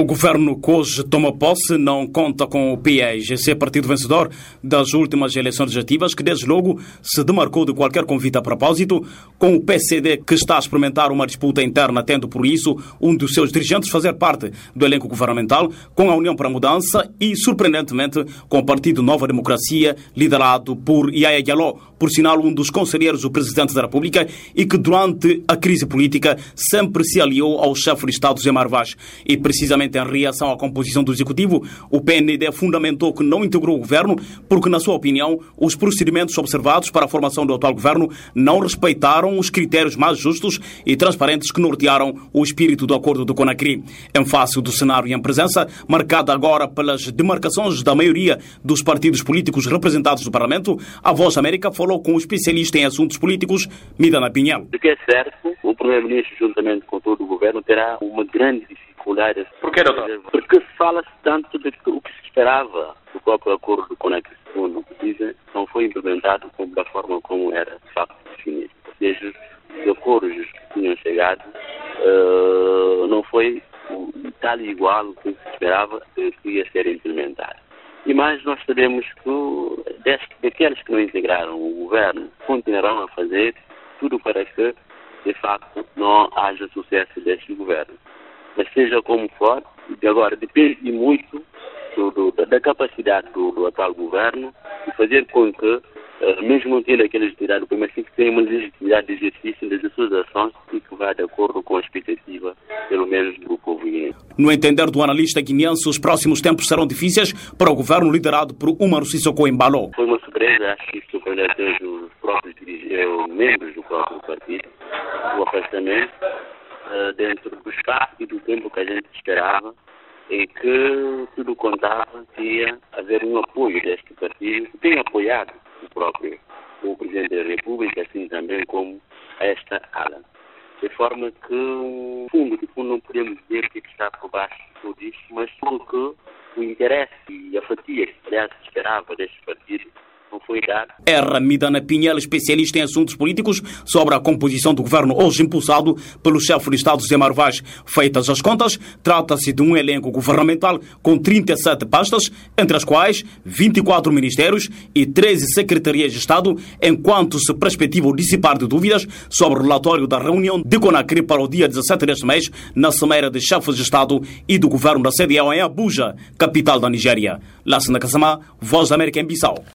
O governo que hoje toma posse não conta com o PIEGC, partido vencedor das últimas eleições legislativas, que desde logo se demarcou de qualquer convite a propósito, com o PCD que está a experimentar uma disputa interna, tendo por isso um dos seus dirigentes fazer parte do elenco governamental, com a União para a Mudança e, surpreendentemente, com o Partido Nova Democracia, liderado por Yaya Diallo, por sinal um dos conselheiros do Presidente da República e que durante a crise política sempre se aliou ao chefe de Estado Zé Marvaz. E precisamente em reação à composição do Executivo, o PND fundamentou que não integrou o governo porque, na sua opinião, os procedimentos observados para a formação do atual governo não respeitaram os critérios mais justos e transparentes que nortearam o espírito do acordo do Conacri. Em face do cenário e em presença, marcada agora pelas demarcações da maioria dos partidos políticos representados no Parlamento, a Voz América falou com o especialista em assuntos políticos, Midana Pinhel. O que é certo, o Primeiro-Ministro, juntamente com todo o governo, terá uma grande dificuldade. Por que, doutor? Porque fala-se tanto de que o que se esperava do próprio acordo do Conecta segundo dizem, não foi implementado da forma como era de facto definido. Ou seja, os acordos que tinham chegado uh, não foi tal e igual o que se esperava que ia ser implementado. E mais nós sabemos que daqueles que não integraram o governo continuarão a fazer tudo para que, de facto, não haja sucesso deste governo. Mas seja como for, agora depende muito do, do, da capacidade do, do, atual governo de fazer com que, uh, mesmo não tendo aquela legitimidade do sim que tenha uma legitimidade de exercício das suas ações e que vá de acordo com a expectativa, pelo menos, do povo guineense. No entender do analista guineense, os próximos tempos serão difíceis para o governo liderado por Umar Sissoko Embalo. Foi uma surpresa, acho que surpreendeu os próprios membros do próprio partido, o afastamento uh, dentro do espaço e do tempo que a gente esperava e que tudo contava que ia haver um apoio deste partido, que tem apoiado o próprio o Presidente da República, assim também como esta ala. De forma que, no fundo, fundo, não podemos dizer o que está por baixo de tudo isto, mas porque o interesse e a fatia que se esperava deste partido não. É Ramidana Pinhel, especialista em assuntos políticos, sobre a composição do governo hoje impulsado pelo chefe de Estado Zé Marvaz. Feitas as contas, trata-se de um elenco governamental com 37 pastas, entre as quais 24 ministérios e 13 secretarias de Estado, enquanto se perspectiva o dissipar de dúvidas sobre o relatório da reunião de Conacri para o dia 17 deste mês, na Cimeira de Chefes de Estado e do governo da CDAO em Abuja, capital da Nigéria. Lassana Kasama, Voz da América em Bissau.